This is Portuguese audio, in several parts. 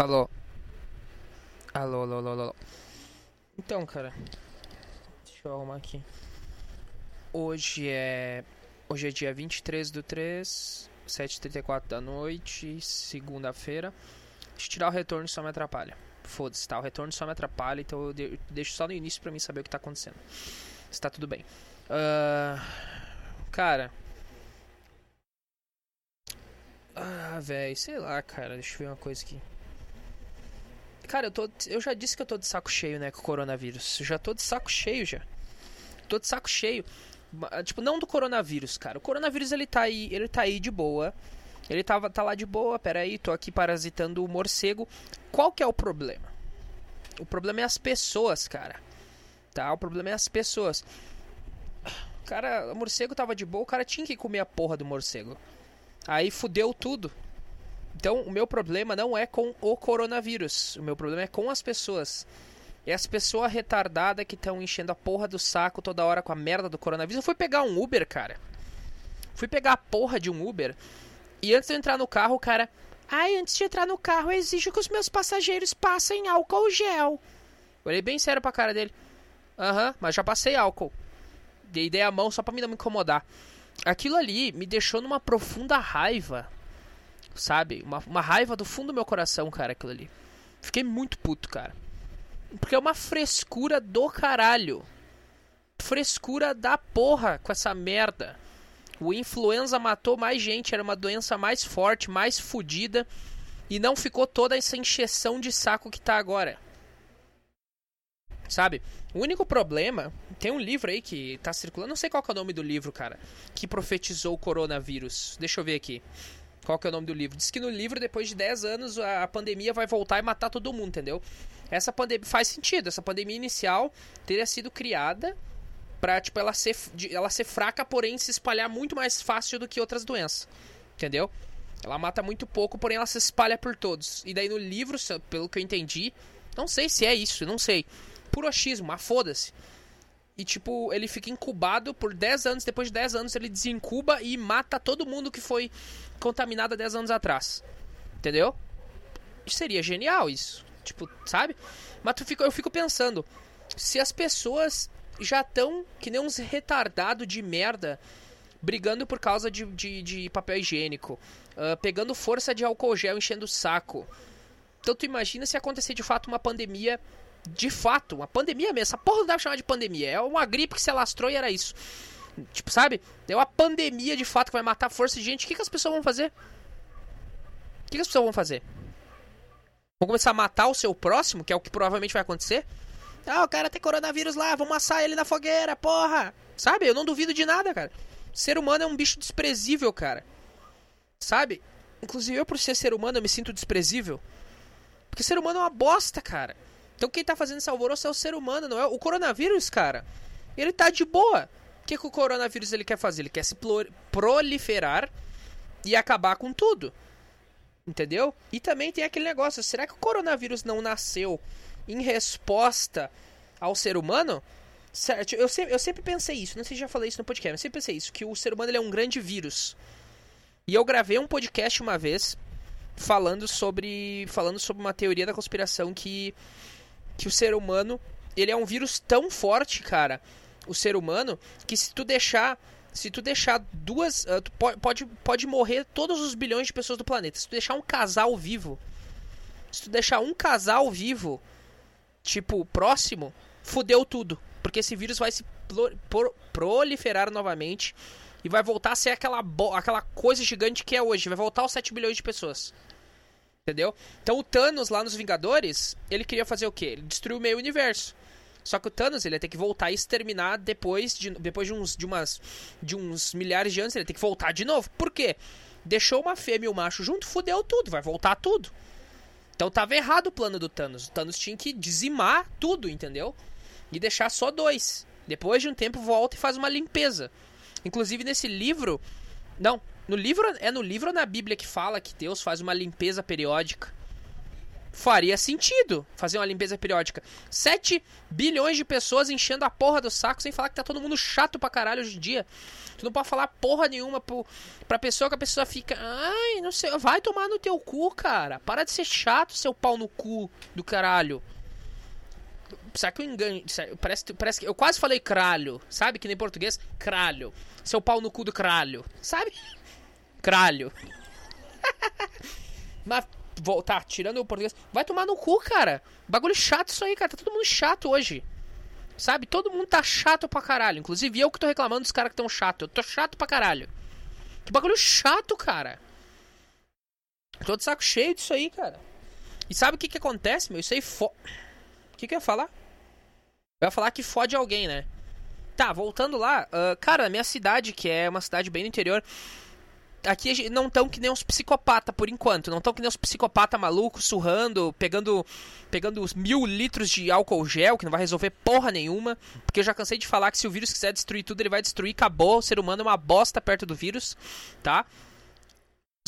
Alô? Alô, alô, alô, alô. Então, cara. Deixa eu arrumar aqui. Hoje é. Hoje é dia 23 do 3, 7h34 da noite, segunda-feira. Deixa eu tirar o retorno só me atrapalha. Foda-se, tá? O retorno só me atrapalha, então eu de- deixo só no início pra mim saber o que tá acontecendo. Se tá tudo bem. Ah, cara. Ah, velho, sei lá, cara. Deixa eu ver uma coisa aqui. Cara, eu, tô, eu já disse que eu tô de saco cheio, né, com o coronavírus. Eu já tô de saco cheio já. Tô de saco cheio. Tipo, não do coronavírus, cara. O coronavírus ele tá aí, ele tá aí de boa. Ele tava, tá lá de boa, peraí, tô aqui parasitando o morcego. Qual que é o problema? O problema é as pessoas, cara. Tá? O problema é as pessoas. Cara, o morcego tava de boa, o cara tinha que comer a porra do morcego. Aí fudeu tudo. Então, o meu problema não é com o coronavírus. O meu problema é com as pessoas. E as pessoas retardadas que estão enchendo a porra do saco toda hora com a merda do coronavírus. Eu fui pegar um Uber, cara. Fui pegar a porra de um Uber. E antes de eu entrar no carro, o cara. Ai, antes de entrar no carro, eu exijo que os meus passageiros passem álcool gel. Olhei bem sério pra cara dele. Aham, mas já passei álcool. Dei, dei a mão só pra me não me incomodar. Aquilo ali me deixou numa profunda raiva. Sabe? Uma, uma raiva do fundo do meu coração, cara, aquilo ali. Fiquei muito puto, cara. Porque é uma frescura do caralho. Frescura da porra com essa merda. O influenza matou mais gente, era uma doença mais forte, mais fodida. E não ficou toda essa encheção de saco que tá agora. Sabe? O único problema. Tem um livro aí que tá circulando. Não sei qual é o nome do livro, cara. Que profetizou o coronavírus. Deixa eu ver aqui. Qual que é o nome do livro? Diz que no livro, depois de 10 anos, a pandemia vai voltar e matar todo mundo, entendeu? Essa pandemia faz sentido. Essa pandemia inicial teria sido criada pra, tipo, ela ser, ela ser fraca, porém se espalhar muito mais fácil do que outras doenças. Entendeu? Ela mata muito pouco, porém ela se espalha por todos. E daí no livro, pelo que eu entendi, não sei se é isso, não sei. Puro achismo, mas foda-se. E tipo, ele fica incubado por 10 anos, depois de 10 anos ele desincuba e mata todo mundo que foi contaminado há 10 anos atrás. Entendeu? Seria genial isso. Tipo, sabe? Mas tu fica, eu fico pensando, se as pessoas já estão que nem uns retardados de merda brigando por causa de, de, de papel higiênico, ah, pegando força de álcool gel, enchendo o saco. Então tu imagina se acontecer de fato uma pandemia, de fato, uma pandemia mesmo. Essa porra não dá pra chamar de pandemia, é uma gripe que se alastrou e era isso. Tipo, sabe? É uma pandemia de fato que vai matar força de gente. O que, que as pessoas vão fazer? O que, que as pessoas vão fazer? Vão começar a matar o seu próximo, que é o que provavelmente vai acontecer? Ah, o cara tem coronavírus lá, vamos assar ele na fogueira, porra! Sabe? Eu não duvido de nada, cara. Ser humano é um bicho desprezível, cara. Sabe? Inclusive eu, por ser ser humano, eu me sinto desprezível. Porque ser humano é uma bosta, cara. Então quem tá fazendo esse alvoroço é o ser humano, não é? O coronavírus, cara, ele tá de boa. O que, que o coronavírus ele quer fazer? Ele quer se proliferar e acabar com tudo. Entendeu? E também tem aquele negócio: será que o coronavírus não nasceu em resposta ao ser humano? Certo, eu sempre, eu sempre pensei isso, não sei se já falei isso no podcast, mas sempre pensei isso, que o ser humano é um grande vírus. E eu gravei um podcast uma vez falando sobre falando sobre uma teoria da conspiração que que o ser humano, ele é um vírus tão forte, cara, o ser humano, que se tu deixar se tu deixar duas, ah, tu po- pode pode morrer todos os bilhões de pessoas do planeta. Se tu deixar um casal vivo, se tu deixar um casal vivo, tipo, próximo, fudeu tudo. Porque esse vírus vai se proliferar novamente e vai voltar a ser aquela, aquela coisa gigante que é hoje. Vai voltar aos 7 bilhões de pessoas. Entendeu? Então o Thanos lá nos Vingadores, ele queria fazer o quê? Ele destruiu o meio universo. Só que o Thanos ele ia ter que voltar e exterminar depois de, depois de uns de umas de uns milhares de anos, ele ia ter que voltar de novo. Por quê? Deixou uma fêmea e um macho junto, fudeu tudo, vai voltar tudo. Então tava errado o plano do Thanos. O Thanos tinha que dizimar tudo, entendeu? E deixar só dois. Depois de um tempo volta e faz uma limpeza. Inclusive nesse livro, não, no livro é no livro ou na Bíblia que fala que Deus faz uma limpeza periódica. faria sentido fazer uma limpeza periódica. 7 bilhões de pessoas enchendo a porra do saco, sem falar que tá todo mundo chato pra caralho hoje em dia. Tu não pode falar porra nenhuma pro, pra pessoa que a pessoa fica. Ai, não sei. Vai tomar no teu cu, cara. Para de ser chato, seu pau no cu do caralho. Será que eu engano? Parece, parece que. Eu quase falei cralho. Sabe? Que nem português. Cralho. Seu pau no cu do cralho. Sabe? Cralho. Mas voltar, tá, tirando o português. Vai tomar no cu, cara. Bagulho chato isso aí, cara. Tá todo mundo chato hoje. Sabe? Todo mundo tá chato pra caralho. Inclusive eu que tô reclamando dos caras que tão chato. Eu tô chato pra caralho. Que bagulho chato, cara. tô de saco cheio disso aí, cara. E sabe o que que acontece, meu? Isso aí fo... O que que eu ia falar? Eu ia falar que fode alguém, né? Tá, voltando lá. Uh, cara, a minha cidade, que é uma cidade bem no interior, aqui não estão que nem uns psicopata por enquanto. Não estão que nem uns psicopata malucos, surrando, pegando pegando os mil litros de álcool gel, que não vai resolver porra nenhuma. Porque eu já cansei de falar que se o vírus quiser destruir tudo, ele vai destruir, acabou. O ser humano é uma bosta perto do vírus, tá?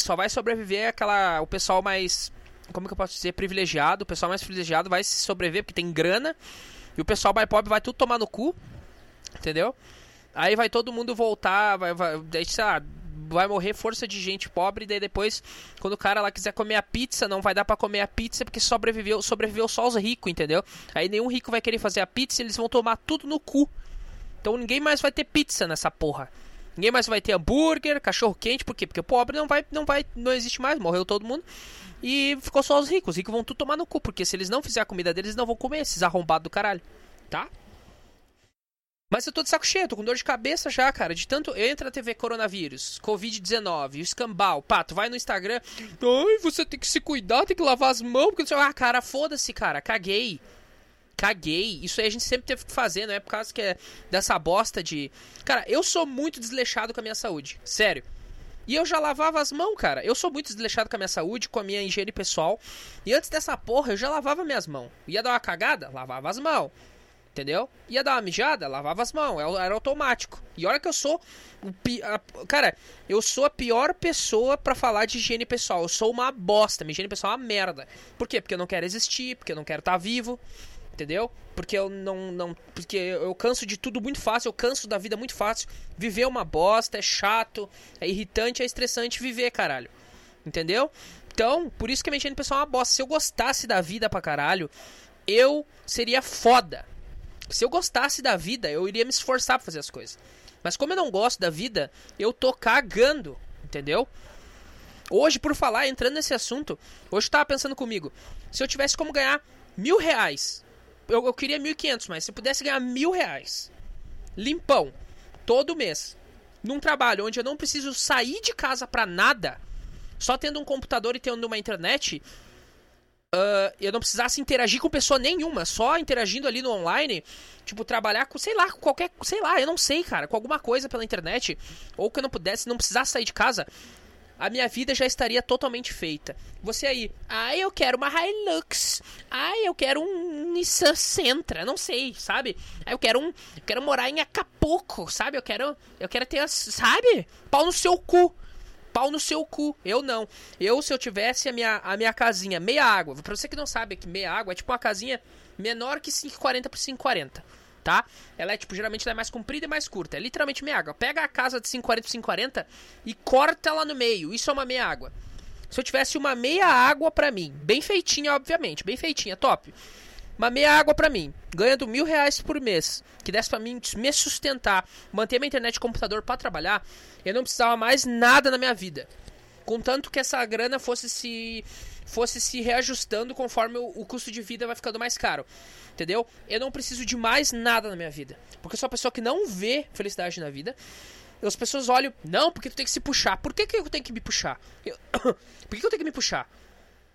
Só vai sobreviver aquela. o pessoal mais. Como que eu posso dizer? Privilegiado. O pessoal mais privilegiado vai se sobreviver porque tem grana. E o pessoal mais pobre vai tudo tomar no cu. Entendeu? Aí vai todo mundo voltar, vai, vai, sei lá, vai morrer força de gente pobre, e daí depois, quando o cara lá quiser comer a pizza, não vai dar para comer a pizza porque sobreviveu, sobreviveu só os ricos, entendeu? Aí nenhum rico vai querer fazer a pizza, eles vão tomar tudo no cu. Então ninguém mais vai ter pizza nessa porra. Ninguém mais vai ter hambúrguer, cachorro quente, por quê? Porque o pobre não vai, não vai, não existe mais, morreu todo mundo. E ficou só os ricos. Os ricos vão tudo tomar no cu, porque se eles não fizerem a comida deles, eles não vão comer esses arrombados do caralho. Tá? Mas eu tô de saco cheio, tô com dor de cabeça já, cara. De tanto. Entra na TV coronavírus, Covid-19, o escambau. Pá, tu vai no Instagram. Ai, você tem que se cuidar, tem que lavar as mãos. Porque... Ah, cara, foda-se, cara. Caguei. Caguei. Isso aí a gente sempre teve que fazer, não é por causa que é dessa bosta de. Cara, eu sou muito desleixado com a minha saúde. Sério. E eu já lavava as mãos, cara. Eu sou muito desleixado com a minha saúde, com a minha higiene pessoal. E antes dessa porra, eu já lavava minhas mãos. Ia dar uma cagada? Lavava as mãos. Entendeu? Ia dar uma mijada, lavava as mãos, é era automático. E olha que eu sou. Pi... Cara, eu sou a pior pessoa para falar de higiene pessoal. Eu sou uma bosta. Minha higiene pessoal é uma merda. Por quê? Porque eu não quero existir, porque eu não quero estar tá vivo. Entendeu? Porque eu não, não. Porque eu canso de tudo muito fácil, eu canso da vida muito fácil. Viver é uma bosta, é chato, é irritante, é estressante viver, caralho. Entendeu? Então, por isso que a minha higiene pessoal é uma bosta. Se eu gostasse da vida pra caralho, eu seria foda se eu gostasse da vida, eu iria me esforçar pra fazer as coisas. Mas como eu não gosto da vida, eu tô cagando, entendeu? Hoje, por falar, entrando nesse assunto, hoje eu tava pensando comigo, se eu tivesse como ganhar mil reais, eu, eu queria mil e quinhentos, mas se eu pudesse ganhar mil reais, limpão, todo mês, num trabalho onde eu não preciso sair de casa pra nada, só tendo um computador e tendo uma internet, uh, eu não precisasse interagir com pessoa nenhuma, só interagindo ali no online, tipo, trabalhar com, sei lá, com qualquer, sei lá, eu não sei, cara, com alguma coisa pela internet, ou que eu não pudesse, não precisasse sair de casa, a minha vida já estaria totalmente feita. Você aí, ah, eu quero uma Hilux, ah, eu quero um Nissan Sentra, não sei, sabe? Ah, eu quero um, eu quero morar em Acapulco, sabe? Eu quero, eu quero ter, sabe? Pau no seu cu pau no seu cu. Eu não. Eu, se eu tivesse a minha, a minha casinha meia água, pra você que não sabe que meia água é tipo uma casinha menor que 5,40 por 5,40. Tá? Ela é tipo, geralmente ela é mais comprida e mais curta. É literalmente meia água. Pega a casa de 5,40 por 5,40 e corta ela no meio. Isso é uma meia água. Se eu tivesse uma meia água pra mim, bem feitinha, obviamente, bem feitinha, top uma meia água para mim, ganhando mil reais por mês, que desse para mim me sustentar, manter minha internet e computador para trabalhar, eu não precisava mais nada na minha vida. Contanto que essa grana fosse se fosse se reajustando conforme o, o, custo de vida vai ficando mais caro. Entendeu? Eu não preciso de mais nada na minha vida. Porque eu sou uma pessoa que não vê felicidade na vida. As pessoas olham, não, porque tu tem que se puxar. Por que, que eu tenho que me puxar? Eu, por que, que eu tenho que me puxar?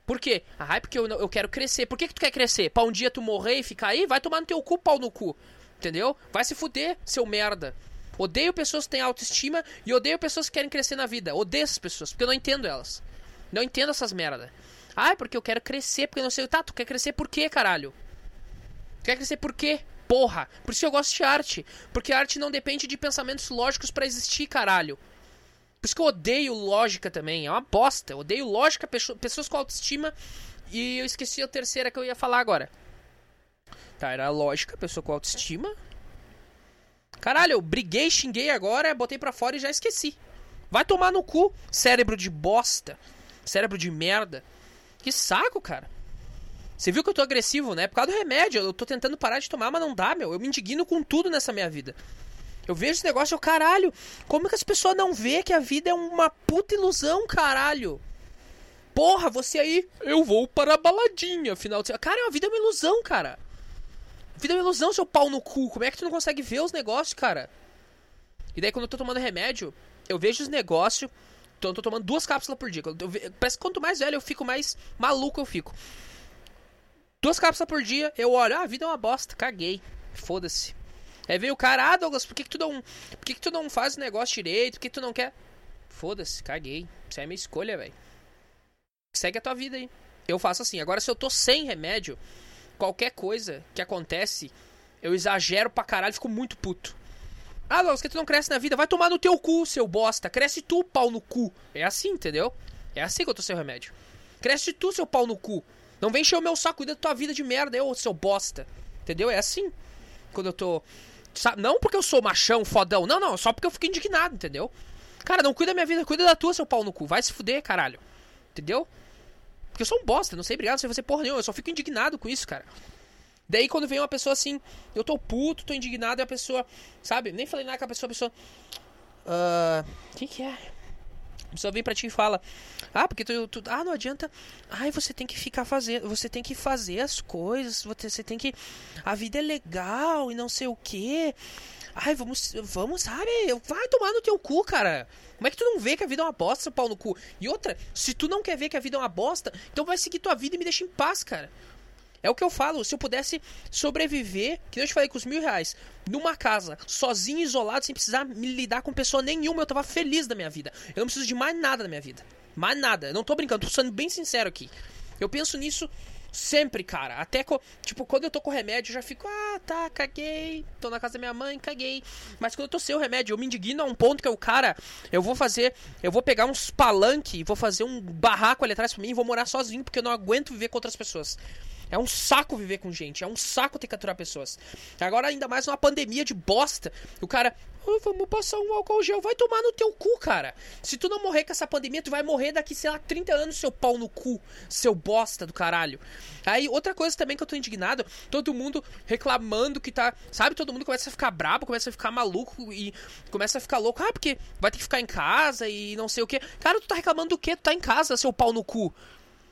Por quê? Ah, é porque eu, eu quero crescer. Por que, que tu quer crescer? Pra um dia tu morrer e ficar aí? Vai tomar no teu cu, pau no cu. Entendeu? Vai se fuder, seu merda. Odeio pessoas que têm autoestima e odeio pessoas que querem crescer na vida. Odeio essas pessoas, porque eu não entendo elas. Não entendo essas merda. Ah, é porque eu quero crescer, porque eu não sei. Tá, tu quer crescer por quê, caralho? Quer crescer por quê? Porra. Por isso eu gosto de arte. Porque a arte não depende de pensamentos lógicos para existir, caralho. Por isso que eu odeio lógica também. É uma bosta. Eu odeio lógica, pessoas com autoestima. E eu esqueci a terceira que eu ia falar agora. Tá, era lógica, pessoa com autoestima. Caralho, eu briguei, xinguei agora, botei pra fora e já esqueci. Vai tomar no cu, cérebro de bosta. Cérebro de merda. Que saco, cara. Você viu que eu tô agressivo, né? Por causa do remédio. Eu tô tentando parar de tomar, mas não dá, meu. Eu me indigno com tudo nessa minha vida. Eu vejo esse negócio, eu, caralho, como que as pessoas não vê que a vida é uma puta ilusão, caralho? Porra, você aí, eu vou para a baladinha, final de Cara, a vida é uma ilusão, cara. A vida é uma ilusão, seu pau no cu. Como é que tu não consegue ver os negócios, cara? E daí quando eu tô tomando remédio, eu vejo os negócios. Então eu tô tomando duas cápsulas por dia. Eu, parece que quanto mais velho eu fico, mais maluco eu fico. Duas cápsulas por dia, eu olho, ah, a vida é uma bosta, caguei. Foda-se. Aí veio o cara, ah, Douglas, por que, que tu não. Por que, que tu não faz o negócio direito? Por que, tu não quer. Foda-se, caguei. Isso é minha escolha, velho. Segue a tua vida aí. Eu faço assim. Agora, se eu tô sem remédio, qualquer coisa que acontece, eu exagero pra caralho fico muito puto. Ah, Douglas, que tu não cresce na vida? Vai tomar no teu cu, seu bosta. Cresce tu, pau no cu. É assim, entendeu? É assim que eu tô sem remédio. Cresce tu, seu pau no cu. Não vem encher o meu saco, cuida da tua vida de merda, eu, seu bosta. Entendeu? É assim. Quando eu tô. Sabe? Não porque eu sou machão, fodão. Não, não. Só porque eu fico indignado, entendeu? Cara, não cuida da minha vida, cuida da tua, seu pau no cu. Vai se fuder, caralho. Entendeu? Porque eu sou um bosta, não sei obrigado, não sei fazer porra nenhuma. Eu só fico indignado com isso, cara. Daí quando vem uma pessoa assim, eu tô puto, tô indignado, e a pessoa, sabe? Nem falei nada com a pessoa, a pessoa. Uh, quem que é? A pessoa vem pra ti e fala: Ah, porque tu, tu, Ah, não adianta. Ai, você tem que ficar fazendo. Você tem que fazer as coisas. Você, tem que. A vida é legal e não sei o quê. Ai, vamos. Vamos, sabe? Vai tomar no teu cu, cara. Como é que tu não vê que a vida é uma bosta, pau no cu? E outra, se tu não quer ver que a vida é uma bosta, então vai seguir tua vida e me deixa em paz, cara. É o que eu falo, se eu pudesse sobreviver, que eu te falei com os mil reais, numa casa, sozinho, isolado, sem precisar me lidar com pessoa nenhuma, eu tava feliz da minha vida. Eu não preciso de mais nada da minha vida. Mais nada. Eu não tô brincando, tô sendo bem sincero aqui. Eu penso nisso sempre, cara. Até, tipo, quando eu tô com remédio, eu já fico, ah, tá, caguei. Tô na casa da minha mãe, caguei. Mas quando eu tô sem o remédio, eu me indigno a um ponto que eu, cara, eu vou fazer, eu vou pegar uns palanque, vou fazer um barraco ali atrás pra mim e vou morar sozinho, porque eu não aguento viver com outras pessoas. É um saco viver com gente, é um saco ter que aturar pessoas. Agora, ainda mais uma pandemia de bosta. O cara, oh, vamos passar um álcool gel, vai tomar no teu cu, cara. Se tu não morrer com essa pandemia, tu vai morrer daqui, sei lá, 30 anos, seu pau no cu, seu bosta do caralho. Aí, outra coisa também que eu tô indignado, todo mundo reclamando que tá. Sabe, todo mundo começa a ficar brabo, começa a ficar maluco e começa a ficar louco. Ah, porque vai ter que ficar em casa e não sei o que. Cara, tu tá reclamando do quê? Tu tá em casa, seu pau no cu.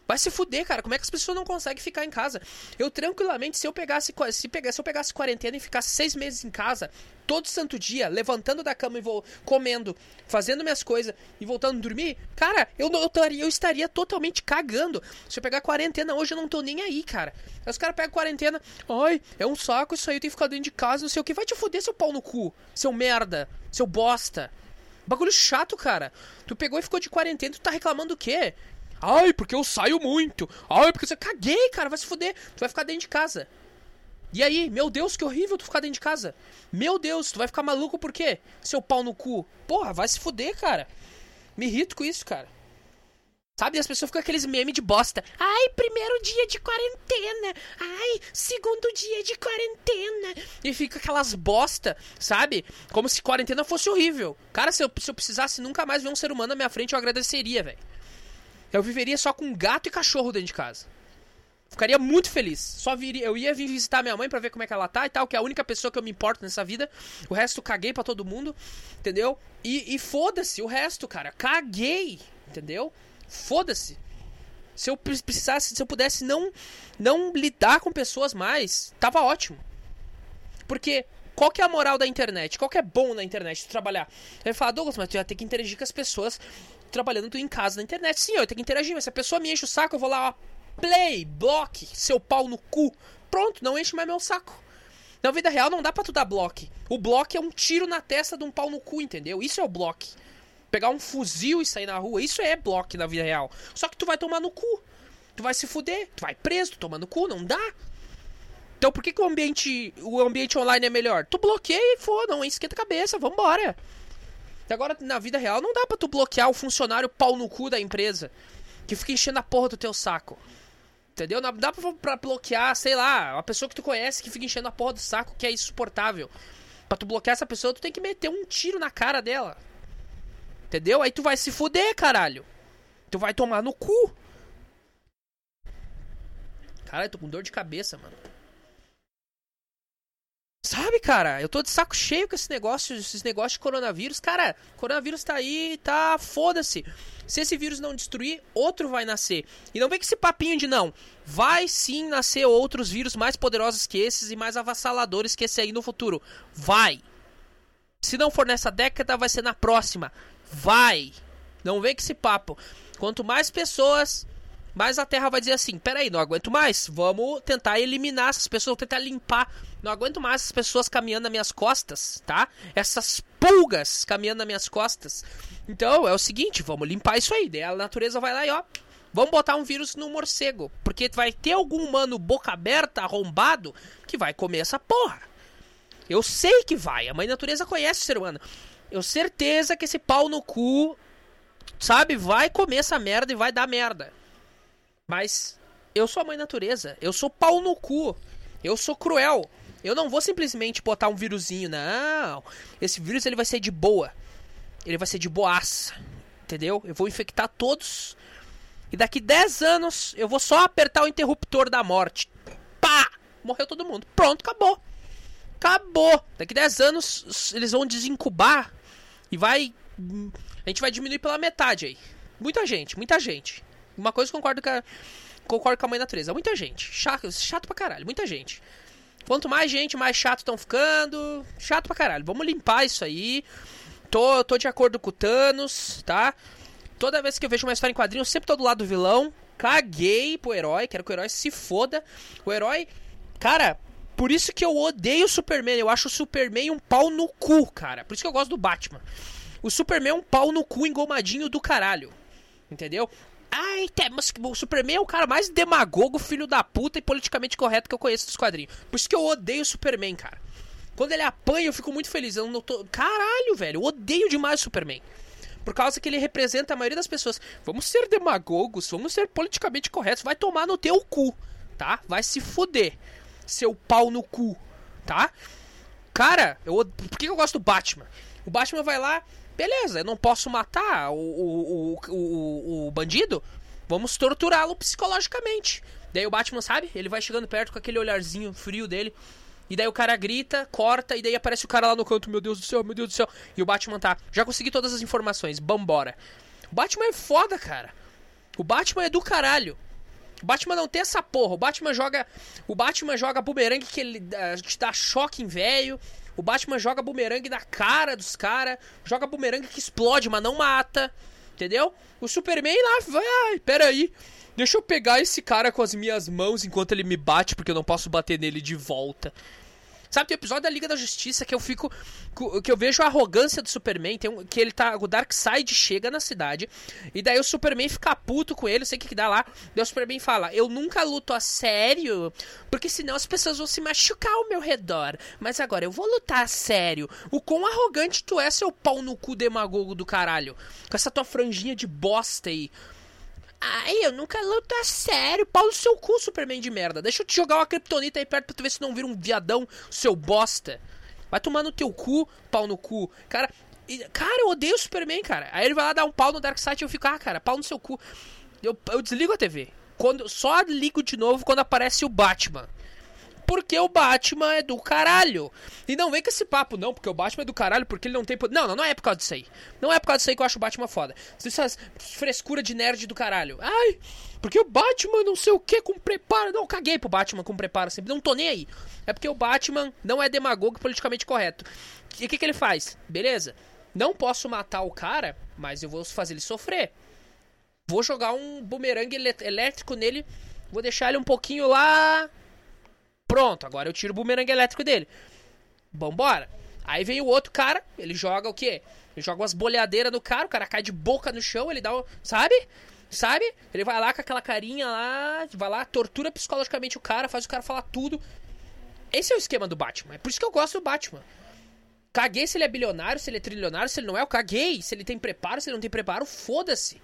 Vai se fuder, cara. Como é que as pessoas não conseguem ficar em casa? Eu tranquilamente, se eu pegasse, se, pegasse, se eu pegasse quarentena e ficasse seis meses em casa, todo santo dia, levantando da cama e vou comendo, fazendo minhas coisas e voltando a dormir, cara, eu, eu, estaria, eu estaria totalmente cagando. Se eu pegar quarentena hoje, eu não tô nem aí, cara. Aí os caras pegam quarentena, ai, é um saco isso aí, eu tenho que ficar dentro de casa, não sei o que. Vai te fuder, seu pau no cu, seu merda, seu bosta. Bagulho chato, cara. Tu pegou e ficou de quarentena, tu tá reclamando o quê? Ai, porque eu saio muito. Ai, porque você. Caguei, cara, vai se fuder. Tu vai ficar dentro de casa. E aí, meu Deus, que horrível tu ficar dentro de casa. Meu Deus, tu vai ficar maluco por quê? Seu pau no cu. Porra, vai se fuder, cara. Me irrito com isso, cara. Sabe, as pessoas ficam aqueles memes de bosta. Ai, primeiro dia de quarentena. Ai, segundo dia de quarentena. E fica aquelas bosta, sabe? Como se quarentena fosse horrível. Cara, se eu, se eu precisasse nunca mais ver um ser humano na minha frente, eu agradeceria, velho. Eu viveria só com gato e cachorro dentro de casa. Ficaria muito feliz. Só viria, eu ia vir visitar minha mãe para ver como é que ela tá e tal, que é a única pessoa que eu me importo nessa vida. O resto caguei para todo mundo, entendeu? E, e foda-se o resto, cara. Caguei, entendeu? Foda-se. Se eu precisasse, se eu pudesse não não lidar com pessoas mais, tava ótimo. Porque qual que é a moral da internet? Qual que é bom na internet tu trabalhar? Aí fala, Douglas, mas tu já tem que interagir com as pessoas trabalhando em casa na internet. Sim, eu tenho que interagir, mas se a pessoa me enche o saco, eu vou lá, ó, play, bloque, seu pau no cu. Pronto, não enche mais meu saco. Na vida real não dá pra tu dar bloque. O bloque é um tiro na testa de um pau no cu, entendeu? Isso é o bloque. Pegar um fuzil e sair na rua, isso é bloque na vida real. Só que tu vai tomar no cu. Tu vai se fuder, tu vai preso, tu toma no cu, não dá. Então por que, que o ambiente o ambiente online é melhor? Tu bloqueia e foda, não esquenta a cabeça, vambora. Agora, na vida real, não dá pra tu bloquear o funcionário pau no cu da empresa que fica enchendo a porra do teu saco. Entendeu? Não dá pra, bloquear, sei lá, uma pessoa que tu conhece que fica enchendo a porra do saco que é insuportável. Pra tu bloquear essa pessoa, tu tem que meter um tiro na cara dela. Entendeu? Aí tu vai se fuder, caralho. Tu vai tomar no cu. Caralho, tô com dor de cabeça, mano. Sabe, cara, eu tô de saco cheio com esse negócio, esses negócios de coronavírus. Cara, coronavírus tá aí, tá. Foda-se. Se esse vírus não destruir, outro vai nascer. E não vem com esse papinho de não. Vai sim nascer outros vírus mais poderosos que esses e mais avassaladores que esse aí no futuro. Vai. Se não for nessa década, vai ser na próxima. Vai. Não vem com esse papo. Quanto mais pessoas mas a Terra vai dizer assim: peraí, não aguento mais. Vamos tentar eliminar essas pessoas, tentar limpar. Não aguento mais essas pessoas caminhando nas minhas costas, tá? Essas pulgas caminhando nas minhas costas. Então é o seguinte: vamos limpar isso aí. Daí a natureza vai lá e ó. Vamos botar um vírus no morcego. Porque vai ter algum humano boca aberta, arrombado, que vai comer essa porra. Eu sei que vai. A mãe natureza conhece o ser humano. Eu certeza que esse pau no cu, sabe, vai comer essa merda e vai dar merda. Mas eu sou a mãe natureza. Eu sou pau no cu. Eu sou cruel. Eu não vou simplesmente botar um vírusinho, não. Esse vírus ele vai ser de boa. Ele vai ser de boaça. Entendeu? Eu vou infectar todos. E daqui 10 anos eu vou só apertar o interruptor da morte. Pá! Morreu todo mundo. Pronto, acabou. Acabou. Daqui 10 anos eles vão desincubar e vai a gente vai diminuir pela metade aí. Muita gente, muita gente. Uma coisa concordo com a, concordo com a mãe natureza. Muita gente. Chato, chato pra caralho. Muita gente. Quanto mais gente, mais chato estão ficando. Chato pra caralho. Vamos limpar isso aí. Tô, tô de acordo com o Thanos, tá? Toda vez que eu vejo uma história em quadrinho, eu sempre tô do lado do vilão. Caguei pro herói. Quero que o herói se foda. O herói. Cara, por isso que eu odeio o Superman. Eu acho o Superman um pau no cu, cara. Por isso que eu gosto do Batman. O Superman é um pau no cu engomadinho do caralho. Entendeu? Ai, mas o Superman é o cara mais demagogo, filho da puta e politicamente correto que eu conheço dos quadrinhos. Por isso que eu odeio o Superman, cara. Quando ele apanha, eu fico muito feliz. Eu não tô... Caralho, velho, eu odeio demais o Superman. Por causa que ele representa a maioria das pessoas. Vamos ser demagogos, vamos ser politicamente corretos. Vai tomar no teu cu, tá? Vai se fuder. Seu pau no cu, tá? Cara, eu... por que eu gosto do Batman? O Batman vai lá, Beleza, eu não posso matar o, o, o, o, o bandido. Vamos torturá-lo psicologicamente. Daí o Batman, sabe? Ele vai chegando perto com aquele olharzinho frio dele. E daí o cara grita, corta, e daí aparece o cara lá no canto, meu Deus do céu, meu Deus do céu. E o Batman tá, já consegui todas as informações, bambora. O Batman é foda, cara. O Batman é do caralho. O Batman não tem essa porra. O Batman joga. O Batman joga bumerangue que ele uh, te dá choque em velho. O Batman joga bumerangue na cara dos caras. Joga bumerangue que explode, mas não mata. Entendeu? O Superman lá, vai, peraí. Deixa eu pegar esse cara com as minhas mãos enquanto ele me bate, porque eu não posso bater nele de volta. Sabe, tem um episódio da Liga da Justiça que eu fico. que eu vejo a arrogância do Superman. Tem um, que ele tá. O Darkseid chega na cidade. E daí o Superman fica puto com ele, sei o que, que dá lá. Daí o Superman fala: Eu nunca luto a sério. Porque senão as pessoas vão se machucar ao meu redor. Mas agora eu vou lutar a sério. O quão arrogante tu é, seu pau no cu demagogo do caralho. Com essa tua franjinha de bosta aí. Ai, eu nunca luto a sério. Pau no seu cu, Superman de merda. Deixa eu te jogar uma kryptonita aí perto pra tu ver se não vira um viadão, seu bosta. Vai tomar no teu cu, pau no cu. Cara, cara, eu odeio o Superman, cara. Aí ele vai lá dar um pau no Darkseid e eu fico, ah, cara, pau no seu cu. Eu, eu desligo a TV. Quando, só ligo de novo quando aparece o Batman porque o Batman é do caralho. E não vem com esse papo, não, porque o Batman é do caralho, porque ele não tem. Não, não, não é por causa disso aí. Não é por causa disso aí que eu acho o Batman foda. Essas frescura de nerd do caralho. Ai, porque o Batman não sei o que com preparo. Não, caguei pro Batman com preparo sempre. Não tô nem aí. É porque o Batman não é demagogo politicamente correto. E o que, que ele faz? Beleza. Não posso matar o cara, mas eu vou fazer ele sofrer. Vou jogar um bumerangue elétrico nele. Vou deixar ele um pouquinho lá Pronto, agora eu tiro o bumerangue elétrico dele. Vambora. Aí vem o outro cara, ele joga o quê? Ele joga umas bolhadeiras no cara, o cara cai de boca no chão, ele dá. Sabe? Sabe? Ele vai lá com aquela carinha lá, vai lá, tortura psicologicamente o cara, faz o cara falar tudo. Esse é o esquema do Batman. É por isso que eu gosto do Batman. Caguei se ele é bilionário, se ele é trilionário, se ele não é. Eu caguei. Se ele tem preparo, se ele não tem preparo, foda-se.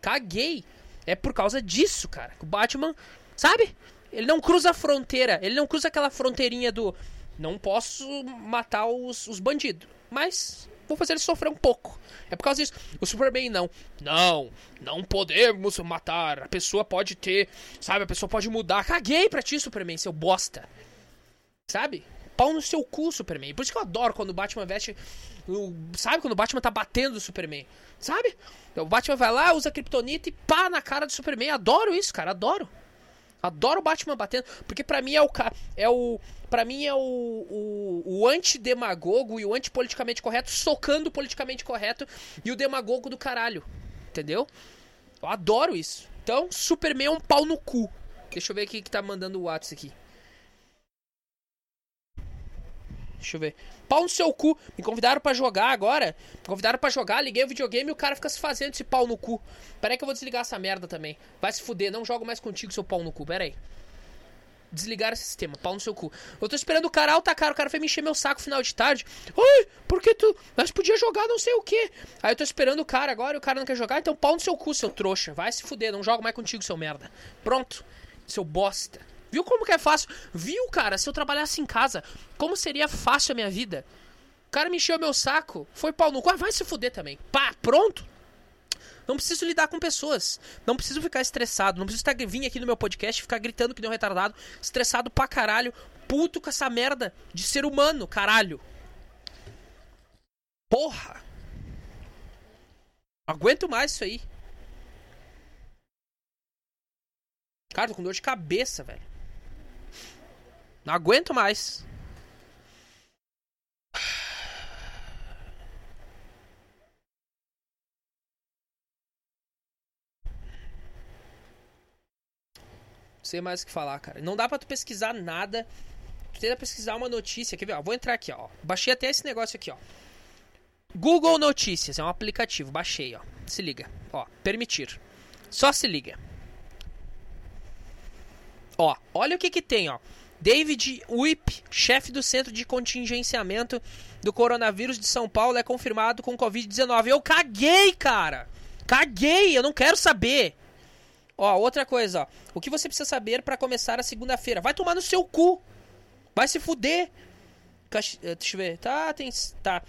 Caguei. É por causa disso, cara. O Batman, sabe? Ele não cruza a fronteira. Ele não cruza aquela fronteirinha do. Não posso matar os, os bandidos. Mas vou fazer ele sofrer um pouco. É por causa disso. O Superman não. Não, não podemos matar. A pessoa pode ter. Sabe, a pessoa pode mudar. Caguei pra ti, Superman, seu bosta. Sabe? Pau no seu cu, Superman. Por isso que eu adoro quando o Batman veste. Sabe quando o Batman tá batendo o Superman? Sabe? O Batman vai lá, usa a Kryptonita e pá na cara do Superman. Adoro isso, cara. Adoro. Adoro o Batman batendo. Porque pra mim é o. É o para mim é o, o, o antidemagogo e o antipoliticamente correto socando o politicamente correto e o demagogo do caralho. Entendeu? Eu adoro isso. Então, Superman é um pau no cu. Deixa eu ver quem que tá mandando o WhatsApp aqui. Deixa eu ver. Pau no seu cu. Me convidaram para jogar agora. Me convidaram para jogar, liguei o videogame e o cara fica se fazendo esse pau no cu. Pera aí que eu vou desligar essa merda também. Vai se fuder, não jogo mais contigo, seu pau no cu. Pera aí. Desligar esse sistema, pau no seu cu. Eu tô esperando o cara cara, o cara foi me encher meu saco final de tarde. Oi, porque tu. Nós podia jogar não sei o que. Aí eu tô esperando o cara agora e o cara não quer jogar, então pau no seu cu, seu trouxa. Vai se fuder, não jogo mais contigo, seu merda. Pronto, seu bosta. Viu como que é fácil? Viu, cara, se eu trabalhasse em casa, como seria fácil a minha vida? O cara me encheu meu saco, foi pau no cu, ah, vai se fuder também. Pá, pronto. Não preciso lidar com pessoas. Não preciso ficar estressado. Não preciso estar, vir aqui no meu podcast e ficar gritando que nem um retardado. Estressado pra caralho. Puto com essa merda de ser humano, caralho. Porra. Aguento mais isso aí. Cara, tô com dor de cabeça, velho. Não aguento mais. Não sei mais o que falar, cara. Não dá pra tu pesquisar nada. Tu tenta pesquisar uma notícia. Quer ver? Ó, vou entrar aqui, ó. Baixei até esse negócio aqui, ó. Google Notícias é um aplicativo. Baixei, ó. Se liga. Ó, permitir. Só se liga. Ó, olha o que que tem, ó. David Whip, chefe do Centro de Contingenciamento do Coronavírus de São Paulo, é confirmado com Covid-19. Eu caguei, cara! Caguei! Eu não quero saber! Ó, outra coisa, ó. O que você precisa saber para começar a segunda-feira? Vai tomar no seu cu! Vai se fuder! Caxi... Eh, deixa eu ver. Tá, tem. Tá.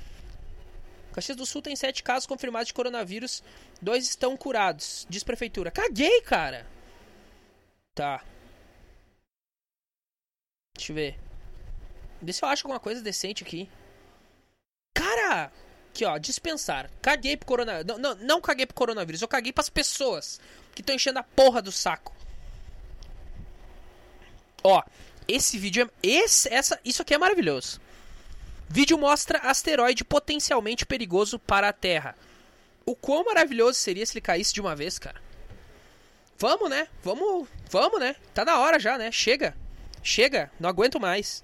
Caxias do Sul tem sete casos confirmados de coronavírus. Dois estão curados. Diz prefeitura. Caguei, cara! Tá. Deixa eu ver. Vê se eu acho alguma coisa decente aqui. Cara! Aqui, ó, dispensar. Caguei pro coronavírus. Não, não, não caguei pro coronavírus, eu caguei pras pessoas que estão enchendo a porra do saco. Ó, esse vídeo é. Esse, essa, isso aqui é maravilhoso. Vídeo mostra asteroide potencialmente perigoso para a Terra. O quão maravilhoso seria se ele caísse de uma vez, cara? Vamos, né? Vamos, vamos, né? Tá na hora já, né? Chega. Chega, não aguento mais.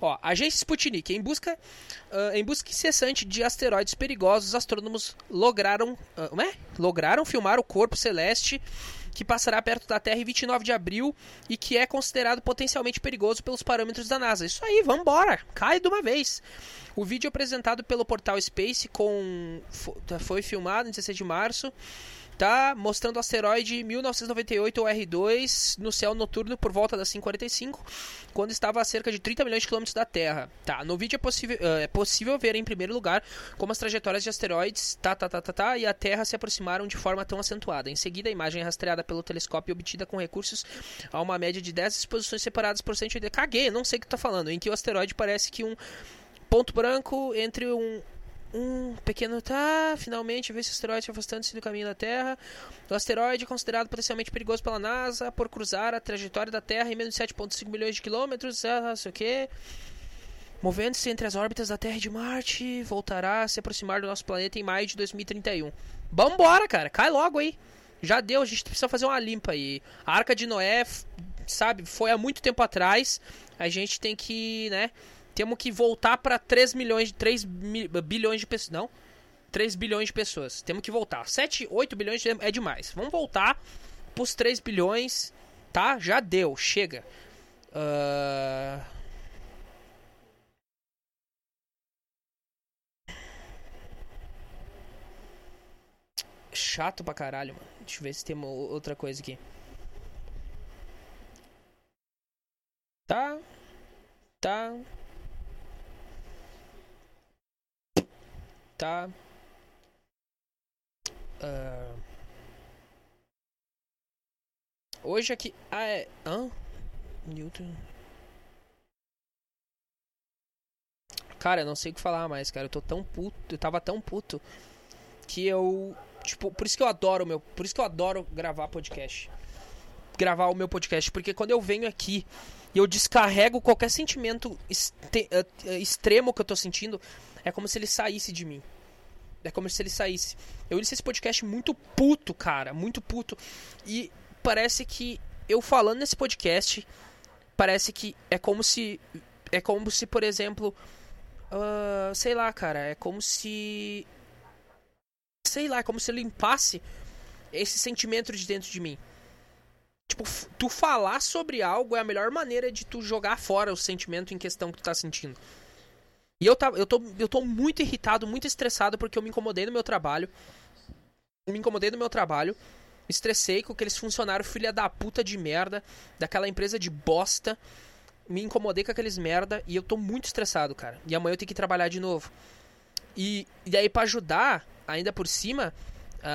Ó, agência Sputnik, em busca, uh, em busca incessante de asteroides perigosos, astrônomos lograram, uh, é? lograram filmar o corpo celeste que passará perto da Terra em 29 de abril e que é considerado potencialmente perigoso pelos parâmetros da NASA. Isso aí, vambora, cai de uma vez. O vídeo apresentado pelo portal Space com foi filmado em 16 de março tá mostrando o asteroide 1998 ou R2 no céu noturno por volta das 5:45, quando estava a cerca de 30 milhões de quilômetros da Terra. Tá, no vídeo é possível, uh, é possível ver em primeiro lugar como as trajetórias de asteroides tá, tá, tá, tá, tá, e a Terra se aproximaram de forma tão acentuada. Em seguida, a imagem é rastreada pelo telescópio obtida com recursos a uma média de 10 exposições separadas por 180. Caguei, não sei o que tá falando. Em que o asteroide parece que um ponto branco entre um, um pequeno tá, finalmente vê esse asteroide afastando-se do caminho da Terra. O asteroide é considerado potencialmente perigoso pela NASA por cruzar a trajetória da Terra em menos de 7,5 milhões de quilômetros, ah, não sei o que. Movendo-se entre as órbitas da Terra e de Marte, voltará a se aproximar do nosso planeta em maio de 2031. Vambora, cara, cai logo aí. Já deu, a gente precisa fazer uma limpa aí. A Arca de Noé, sabe, foi há muito tempo atrás. A gente tem que, né, temos que voltar para 3 milhões, 3 bilhões de pessoas. Não, 3 bilhões de pessoas. Temos que voltar. 7, 8 bilhões é, é demais. Vamos voltar pros 3 bilhões, tá? Já deu, chega. Uh... Chato pra caralho, mano. Deixa eu ver se tem outra coisa aqui. Tá. Tá. Tá. Uh... Hoje aqui. Ah, é. Hã? Newton. Cara, eu não sei o que falar mais, cara. Eu tô tão puto. Eu tava tão puto que eu. Tipo, por isso que eu adoro meu. Por isso que eu adoro gravar podcast. Gravar o meu podcast. Porque quando eu venho aqui e eu descarrego qualquer sentimento extremo que eu tô sentindo, é como se ele saísse de mim. É como se ele saísse. Eu iniciei esse podcast muito puto, cara. Muito puto. E parece que eu falando nesse podcast, parece que é como se. É como se, por exemplo. Uh, sei lá, cara. É como se. Sei lá, é como se limpasse esse sentimento de dentro de mim. Tipo, tu falar sobre algo é a melhor maneira de tu jogar fora o sentimento em questão que tu tá sentindo. E eu, tá, eu, tô, eu tô muito irritado, muito estressado porque eu me incomodei no meu trabalho. Me incomodei no meu trabalho. Me estressei com aqueles funcionários filha da puta de merda, daquela empresa de bosta. Me incomodei com aqueles merda e eu tô muito estressado, cara. E amanhã eu tenho que trabalhar de novo. E, e aí, para ajudar, ainda por cima,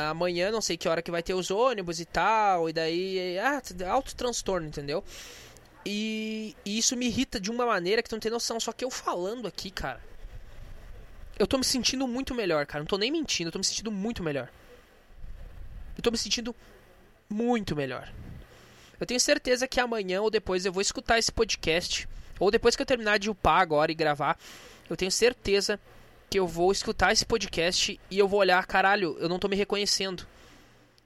amanhã não sei que hora que vai ter os ônibus e tal. E daí. Ah, alto transtorno, entendeu? E, e, isso me irrita de uma maneira que tu não tem noção. Só que eu falando aqui, cara. Eu tô me sentindo muito melhor, cara. Não tô nem mentindo, eu tô me sentindo muito melhor. Eu tô me sentindo muito melhor. Eu tenho certeza que amanhã ou depois eu vou escutar esse podcast. Ou depois que eu terminar de upar agora e gravar. Eu tenho certeza que eu vou escutar esse podcast e eu vou olhar, caralho, eu não tô me reconhecendo.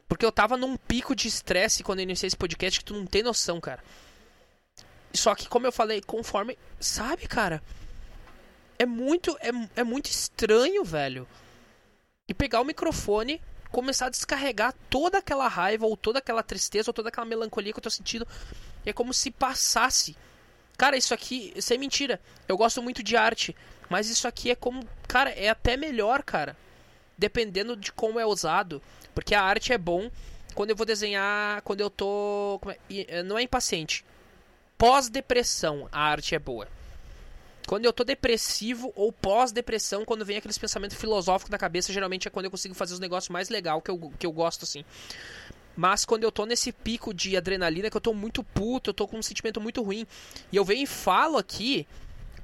Porque eu tava num pico de estresse quando eu iniciei esse podcast que tu não tem noção, cara. Só que, como eu falei, conforme. Sabe, cara? É muito. É, é muito estranho, velho. E pegar o microfone, começar a descarregar toda aquela raiva, ou toda aquela tristeza, ou toda aquela melancolia que eu tô sentindo. É como se passasse. Cara, isso aqui, sem mentira. Eu gosto muito de arte. Mas isso aqui é como. Cara, é até melhor, cara. Dependendo de como é usado. Porque a arte é bom quando eu vou desenhar. Quando eu tô. É, não é impaciente pós-depressão a arte é boa. Quando eu tô depressivo ou pós-depressão, quando vem aqueles pensamentos filosóficos da cabeça, geralmente é quando eu consigo fazer os negócios mais legal que eu, que eu gosto, assim. Mas quando eu tô nesse pico de adrenalina, que eu tô muito puto, eu tô com um sentimento muito ruim, e eu venho e falo aqui,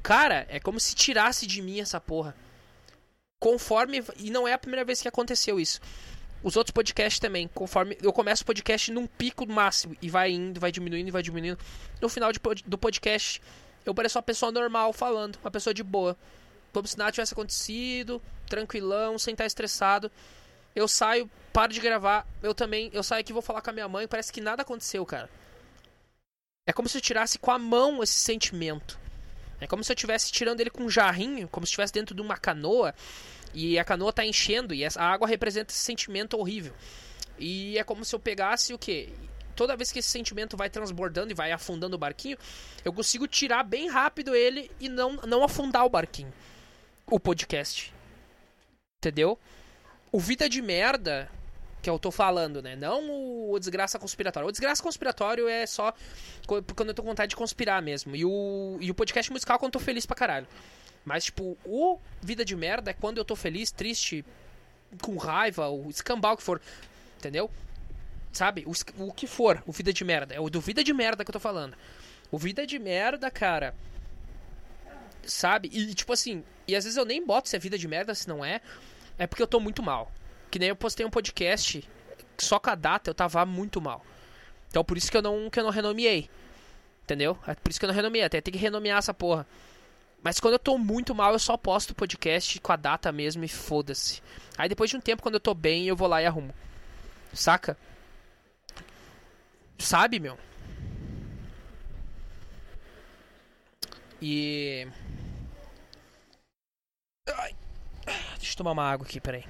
cara, é como se tirasse de mim essa porra. Conforme. E não é a primeira vez que aconteceu isso. Os outros podcasts também, conforme eu começo o podcast num pico máximo e vai indo, vai diminuindo vai diminuindo. No final de, do podcast, eu pareço uma pessoa normal falando, uma pessoa de boa. Como se nada tivesse acontecido, tranquilão, sem estar estressado. Eu saio, paro de gravar, eu também, eu saio aqui vou falar com a minha mãe, parece que nada aconteceu, cara. É como se eu tirasse com a mão esse sentimento. É como se eu estivesse tirando ele com um jarrinho, como se estivesse dentro de uma canoa e a canoa tá enchendo e a água representa esse sentimento horrível. E é como se eu pegasse o quê? Toda vez que esse sentimento vai transbordando e vai afundando o barquinho, eu consigo tirar bem rápido ele e não, não afundar o barquinho. O podcast. Entendeu? O Vida de Merda, que eu tô falando, né? Não o Desgraça Conspiratório. O Desgraça Conspiratório é só quando eu tô com vontade de conspirar mesmo. E o, e o podcast musical quando eu tô feliz pra caralho. Mas, tipo, o Vida de Merda é quando eu tô feliz, triste, com raiva, o escambau que for. Entendeu? Sabe? O, o que for, o Vida de Merda. É o do Vida de Merda que eu tô falando. O Vida de Merda, cara. Sabe? E, tipo assim, e às vezes eu nem boto se é vida de merda, se não é. É porque eu tô muito mal. Que nem eu postei um podcast, só com a data eu tava muito mal. Então por isso que eu não, que eu não renomeei. Entendeu? É por isso que eu não renomeei. Até tem que renomear essa porra. Mas quando eu tô muito mal, eu só posto o podcast com a data mesmo e foda-se. Aí depois de um tempo, quando eu tô bem, eu vou lá e arrumo. Saca? Sabe, meu? E. Ai. Deixa eu tomar uma água aqui, peraí.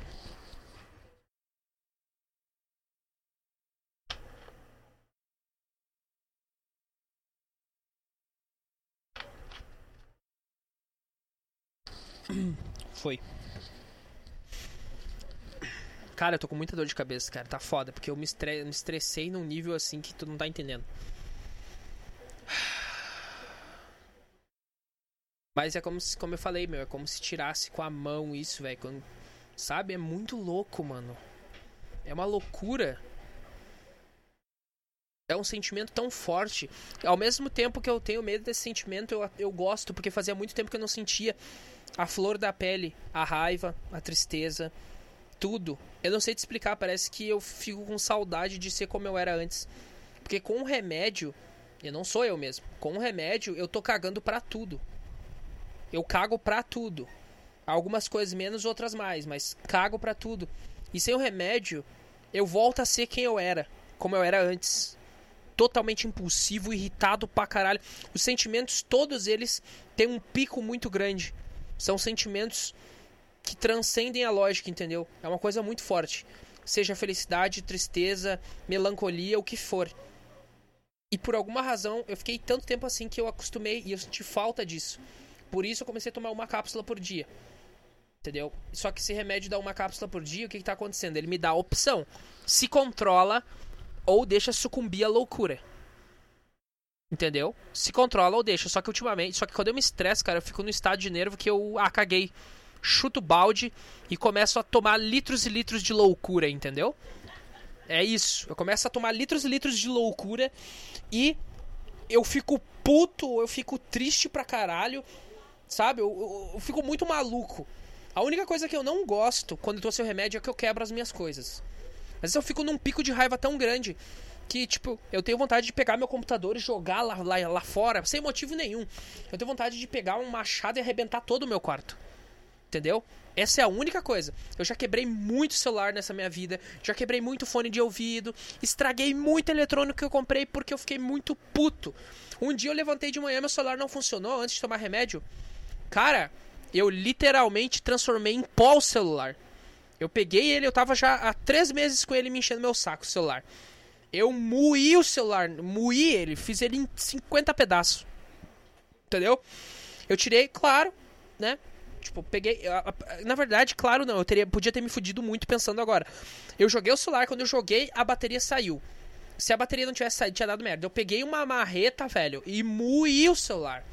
Foi. Cara, eu tô com muita dor de cabeça, cara. Tá foda, porque eu me, estre... me estressei num nível assim que tu não tá entendendo. Mas é como, se, como eu falei, meu, é como se tirasse com a mão isso, velho. Sabe? É muito louco, mano. É uma loucura. É um sentimento tão forte. Ao mesmo tempo que eu tenho medo desse sentimento, eu, eu gosto, porque fazia muito tempo que eu não sentia a flor da pele, a raiva, a tristeza, tudo. Eu não sei te explicar, parece que eu fico com saudade de ser como eu era antes. Porque com o remédio, eu não sou eu mesmo. Com o remédio, eu tô cagando para tudo. Eu cago pra tudo. Algumas coisas menos, outras mais, mas cago pra tudo. E sem o remédio, eu volto a ser quem eu era, como eu era antes. Totalmente impulsivo, irritado pra caralho. Os sentimentos, todos eles, têm um pico muito grande. São sentimentos que transcendem a lógica, entendeu? É uma coisa muito forte. Seja felicidade, tristeza, melancolia, o que for. E por alguma razão, eu fiquei tanto tempo assim que eu acostumei e eu senti falta disso. Por isso eu comecei a tomar uma cápsula por dia. Entendeu? Só que esse remédio dá uma cápsula por dia, o que, está acontecendo? Ele me dá a opção. Se controla ou deixa sucumbir à loucura. Entendeu? Se controla ou deixa. Só que ultimamente. Só que quando eu me estresso, cara, eu fico no estado de nervo que eu ah, caguei. Chuto o balde e começo a tomar litros e litros de loucura, entendeu? É isso. Eu começo a tomar litros e litros de loucura e eu fico puto, eu fico triste pra caralho. Sabe? Eu, eu, eu, fico muito maluco. A única coisa que eu não gosto quando eu tô sem remédio é que eu quebro as minhas coisas. Mas eu fico num pico de raiva tão grande que, tipo, eu tenho vontade de pegar meu computador e jogar lá, lá, lá fora, sem motivo nenhum. Eu tenho vontade de pegar um machado e arrebentar todo o meu quarto. Entendeu? Essa é a única coisa. Eu já quebrei muito celular nessa minha vida, já quebrei muito fone de ouvido, estraguei muito eletrônico que eu comprei porque eu fiquei muito puto. Um dia eu levantei de manhã, meu celular não funcionou antes de tomar remédio. Cara, eu literalmente transformei em pó o celular. Eu peguei ele, eu tava já há três meses com ele me enchendo meu saco, o celular. Eu moí o celular, moí ele, fiz ele em 50 pedaços. Entendeu? Eu tirei, claro, né? Tipo, peguei. Na verdade, claro, não. Eu teria, podia ter me fudido muito pensando agora. Eu joguei o celular, quando eu joguei, a bateria saiu. Se a bateria não tivesse saído, tinha dado merda. Eu peguei uma marreta, velho, e moí o celular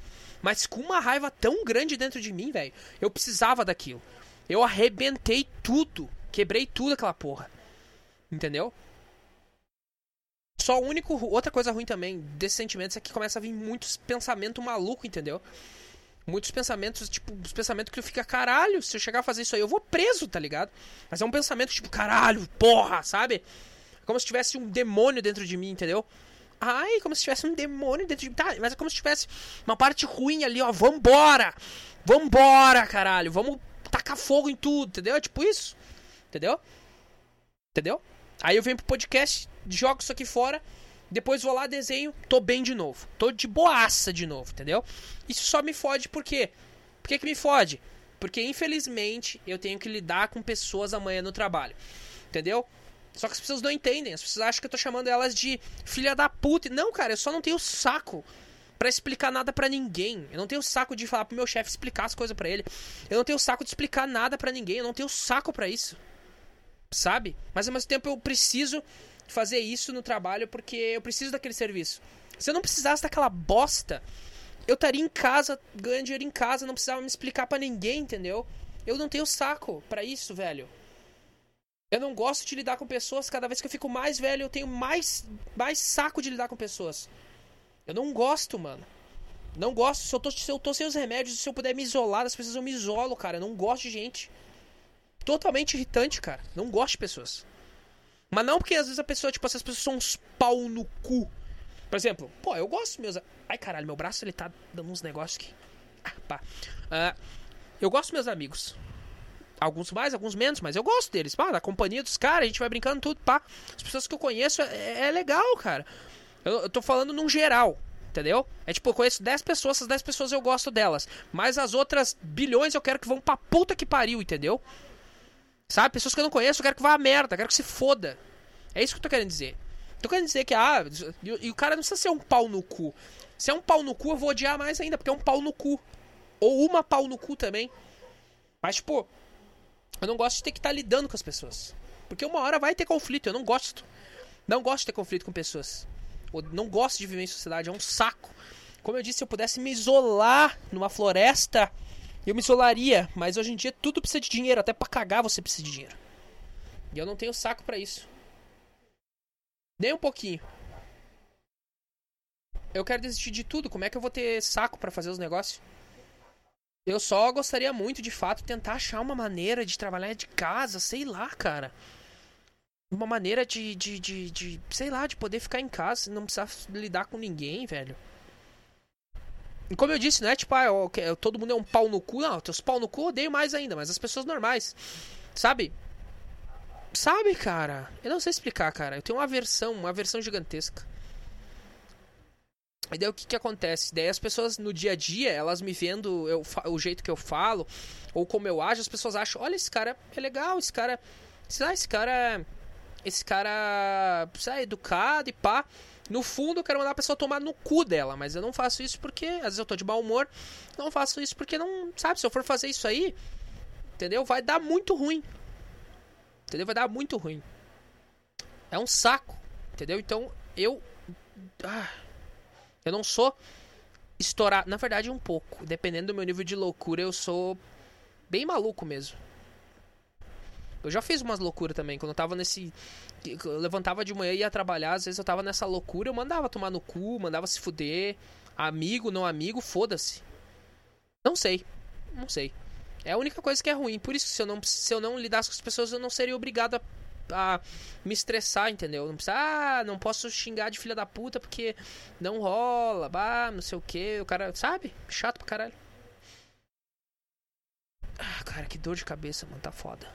mas com uma raiva tão grande dentro de mim, velho. Eu precisava daquilo. Eu arrebentei tudo. Quebrei tudo aquela porra. Entendeu? Só o único. Outra coisa ruim também desses sentimentos é que começa a vir muitos pensamentos malucos, entendeu? Muitos pensamentos, tipo, os pensamentos que eu fico, caralho, se eu chegar a fazer isso aí, eu vou preso, tá ligado? Mas é um pensamento tipo, caralho, porra, sabe? É como se tivesse um demônio dentro de mim, entendeu? Ai, como se tivesse um demônio dentro de mim. Tá, mas é como se tivesse uma parte ruim ali, ó. Vambora! Vambora, caralho! Vamos tacar fogo em tudo, entendeu? É tipo isso. Entendeu? Entendeu? Aí eu venho pro podcast, jogo isso aqui fora, depois vou lá, desenho, tô bem de novo. Tô de boaça de novo, entendeu? Isso só me fode por quê? Por que, que me fode? Porque infelizmente eu tenho que lidar com pessoas amanhã no trabalho. Entendeu? Só que as pessoas não entendem. As pessoas acham que eu tô chamando elas de filha da puta. Não, cara, eu só não tenho saco para explicar nada para ninguém. Eu não tenho saco de falar pro meu chefe explicar as coisas para ele. Eu não tenho saco de explicar nada para ninguém. Eu não tenho saco para isso. Sabe? Mas ao mesmo tempo eu preciso fazer isso no trabalho porque eu preciso daquele serviço. Se eu não precisasse daquela bosta, eu estaria em casa, ganhando dinheiro em casa, não precisava me explicar para ninguém, entendeu? Eu não tenho saco para isso, velho. Eu não gosto de lidar com pessoas. Cada vez que eu fico mais velho, eu tenho mais, mais saco de lidar com pessoas. Eu não gosto, mano. Não gosto. Se eu, tô, se eu tô sem os remédios, se eu puder me isolar das pessoas, eu me isolo, cara. Eu não gosto de gente. Totalmente irritante, cara. Não gosto de pessoas. Mas não porque às vezes a pessoa, tipo, essas pessoas são uns pau no cu. Por exemplo, pô, eu gosto meus. Ai, caralho, meu braço ele tá dando uns negócios aqui. Ah, pá. Uh, eu gosto meus amigos. Alguns mais, alguns menos, mas eu gosto deles. Pá, da companhia dos caras, a gente vai brincando tudo, pá. As pessoas que eu conheço é, é legal, cara. Eu, eu tô falando num geral, entendeu? É tipo, eu conheço 10 pessoas, essas 10 pessoas eu gosto delas. Mas as outras bilhões eu quero que vão pra puta que pariu, entendeu? Sabe? Pessoas que eu não conheço, eu quero que vá a merda, eu quero que se foda. É isso que eu tô querendo dizer. Tô querendo dizer que, ah, e, e o cara não precisa ser um pau no cu. Se é um pau no cu, eu vou odiar mais ainda, porque é um pau no cu. Ou uma pau no cu também. Mas, tipo, eu não gosto de ter que estar tá lidando com as pessoas. Porque uma hora vai ter conflito, eu não gosto. Não gosto de ter conflito com pessoas. Não gosto de viver em sociedade, é um saco. Como eu disse, se eu pudesse me isolar numa floresta, eu me isolaria. Mas hoje em dia tudo precisa de dinheiro, até para cagar você precisa de dinheiro. E eu não tenho saco para isso. Nem um pouquinho. Eu quero desistir de tudo. Como é que eu vou ter saco para fazer os negócios? Eu só gostaria muito, de fato, tentar achar uma maneira de trabalhar de casa, sei lá, cara. Uma maneira de, de, de, de sei lá, de poder ficar em casa, não precisar lidar com ninguém, velho. E como eu disse, não é tipo, ah, eu, eu, todo mundo é um pau no cu. Não, teus pau no cu eu odeio mais ainda, mas as pessoas normais. Sabe? Sabe, cara? Eu não sei explicar, cara. Eu tenho uma aversão, uma aversão gigantesca. E daí o que, que acontece? Daí as pessoas no dia a dia, elas me vendo eu, o jeito que eu falo, ou como eu ajo, as pessoas acham, olha, esse cara é legal, esse cara. Sei lá, esse cara. Esse cara. É educado e pá. No fundo, eu quero mandar a pessoa tomar no cu dela, mas eu não faço isso porque, às vezes eu tô de mau humor, não faço isso porque não, sabe, se eu for fazer isso aí, entendeu? Vai dar muito ruim. Entendeu? Vai dar muito ruim. É um saco, entendeu? Então, eu ah, eu não sou estourar, na verdade um pouco, dependendo do meu nível de loucura, eu sou bem maluco mesmo. Eu já fiz umas loucuras também, quando eu tava nesse eu levantava de manhã e ia trabalhar, às vezes eu tava nessa loucura, eu mandava tomar no cu, mandava se fuder. Amigo, não amigo, foda-se. Não sei. Não sei. É a única coisa que é ruim. Por isso que se eu não, se eu não lidasse com as pessoas, eu não seria obrigado a, a me estressar, entendeu? Não precisa, ah, não posso xingar de filha da puta porque não rola, bah, não sei o que. O cara, sabe? Chato pra caralho. Ah, cara, que dor de cabeça, mano, tá foda.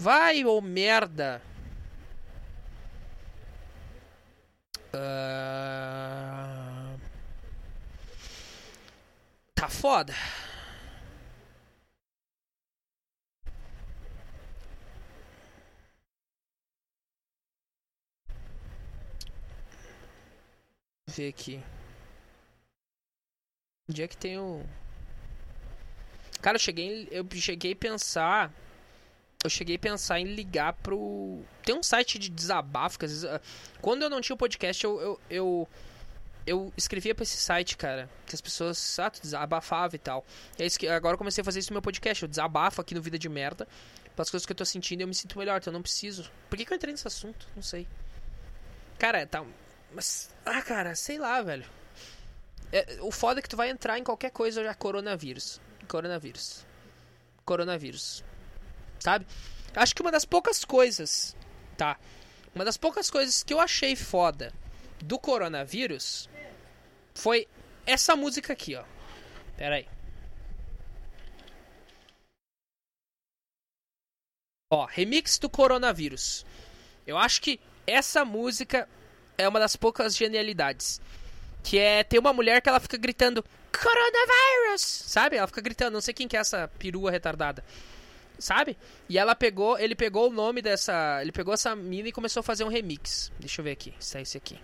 Vai, ô merda! Uh... Tá foda. ver aqui. Onde é que tem o. Cara, eu cheguei, eu cheguei a pensar eu cheguei a pensar em ligar pro. Tem um site de desabafo, que às vezes. Ah, quando eu não tinha o podcast, eu, eu, eu, eu escrevia pra esse site, cara. Que as pessoas. Ah, tu desabafava e tal. E aí, agora eu comecei a fazer isso no meu podcast. Eu desabafo aqui no Vida de Merda. Pelas coisas que eu tô sentindo eu me sinto melhor, então eu não preciso. Por que, que eu entrei nesse assunto? Não sei. Cara, tá. Mas. Ah, cara, sei lá, velho. É, o foda é que tu vai entrar em qualquer coisa já coronavírus. Coronavírus. Coronavírus sabe? Acho que uma das poucas coisas, tá? Uma das poucas coisas que eu achei foda do coronavírus foi essa música aqui, ó. Pera aí. Ó, remix do coronavírus. Eu acho que essa música é uma das poucas genialidades. Que é ter uma mulher que ela fica gritando Coronavirus! Sabe? Ela fica gritando, não sei quem que é essa perua retardada sabe? E ela pegou, ele pegou o nome dessa, ele pegou essa mina e começou a fazer um remix. Deixa eu ver aqui, sai esse aqui.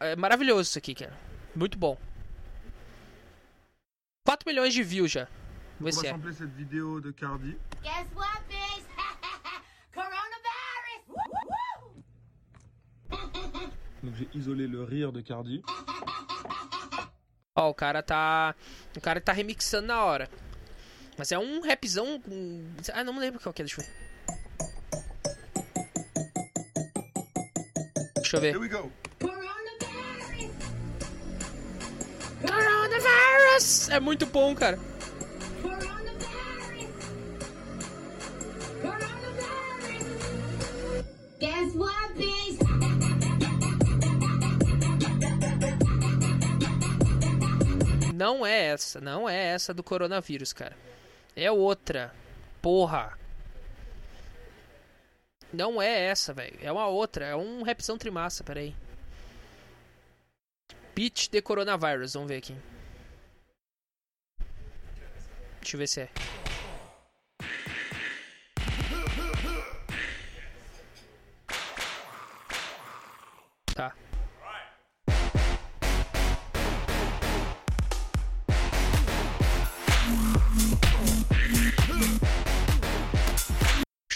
É maravilhoso isso aqui, cara. Muito bom. 4 milhões de views já. Vamos ver se é. cette vidéo de Cardi. Guess what, bitch? Coronavirus! Donc j'ai isolé le rire de Cardi. Ó, o cara tá, o cara tá remixando na hora. Mas é um rapzão com. Ah, não me lembro qual que é, deixa eu ver. Deixa eu ver. Here we go. Coronavirus! É muito bom, cara. Guess what, bitch? Não é essa, não é essa do coronavírus, cara. É outra. Porra. Não é essa, velho. É uma outra. É um rapzão trimassa, peraí. Pitch de Coronavirus. Vamos ver aqui. Deixa eu ver se é.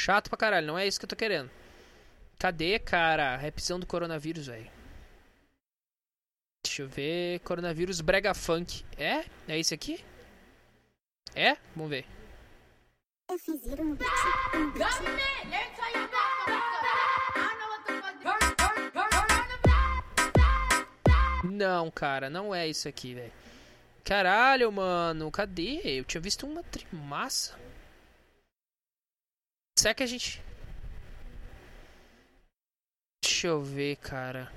Chato pra caralho, não é isso que eu tô querendo. Cadê, cara? A do coronavírus, velho. Deixa eu ver. Coronavírus Brega Funk. É? É isso aqui? É? Vamos ver. Não, cara, não é isso aqui, velho. Caralho, mano, cadê? Eu tinha visto uma trimassa. Será que a gente. Deixa eu ver, cara.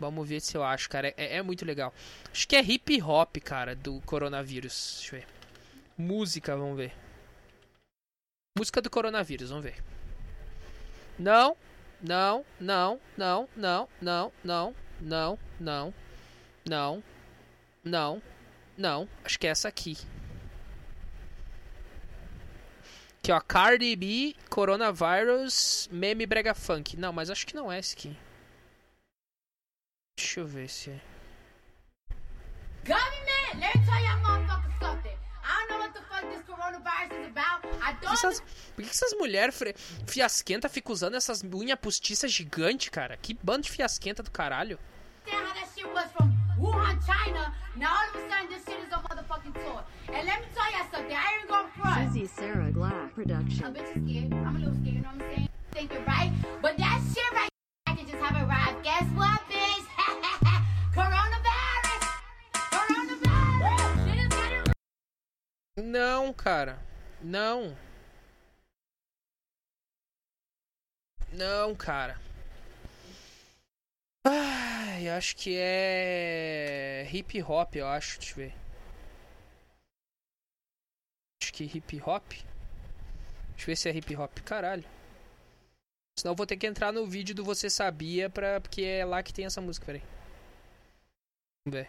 Vamos ver se eu acho, cara. É, é muito legal. Acho que é hip hop, cara, do coronavírus. Deixa eu ver. Música, vamos ver. Música do coronavírus, vamos ver. Não, não, não, não, não, não, não, não, não, não, não, não. Acho que é essa aqui. Aqui, ó. Cardi B, Coronavirus, Meme Brega Funk. Não, mas acho que não é esse aqui. Deixa eu ver se é. Government, let me tell y'all motherfuckers something. I don't know what the fuck this coronavirus is about. I Por que don't essas, por que essas mulheres fre- fiasquenta ficam usando essas unhas postiças gigantes, cara? Que bando de fiasquenta do caralho. understand how that shit was from Wuhan, China. Now all of a sudden this shit is on motherfucking tour. And let me tell y'all something. I ain't gonna front. Suzy Sarah Glass A production. bitch is scared. I'm a little scared, you know what I'm saying? Thinking right. But that shit right I can just have arrived. Guess what, bitch? Coronavirus! Coronavirus! Não, cara. Não. Não, cara. Ai, acho que é hip hop, eu acho. Deixa eu ver. Que hip hop. Deixa eu ver se é hip hop. Caralho. Senão eu vou ter que entrar no vídeo do Você Sabia, pra... porque é lá que tem essa música. Peraí. Vamos ver.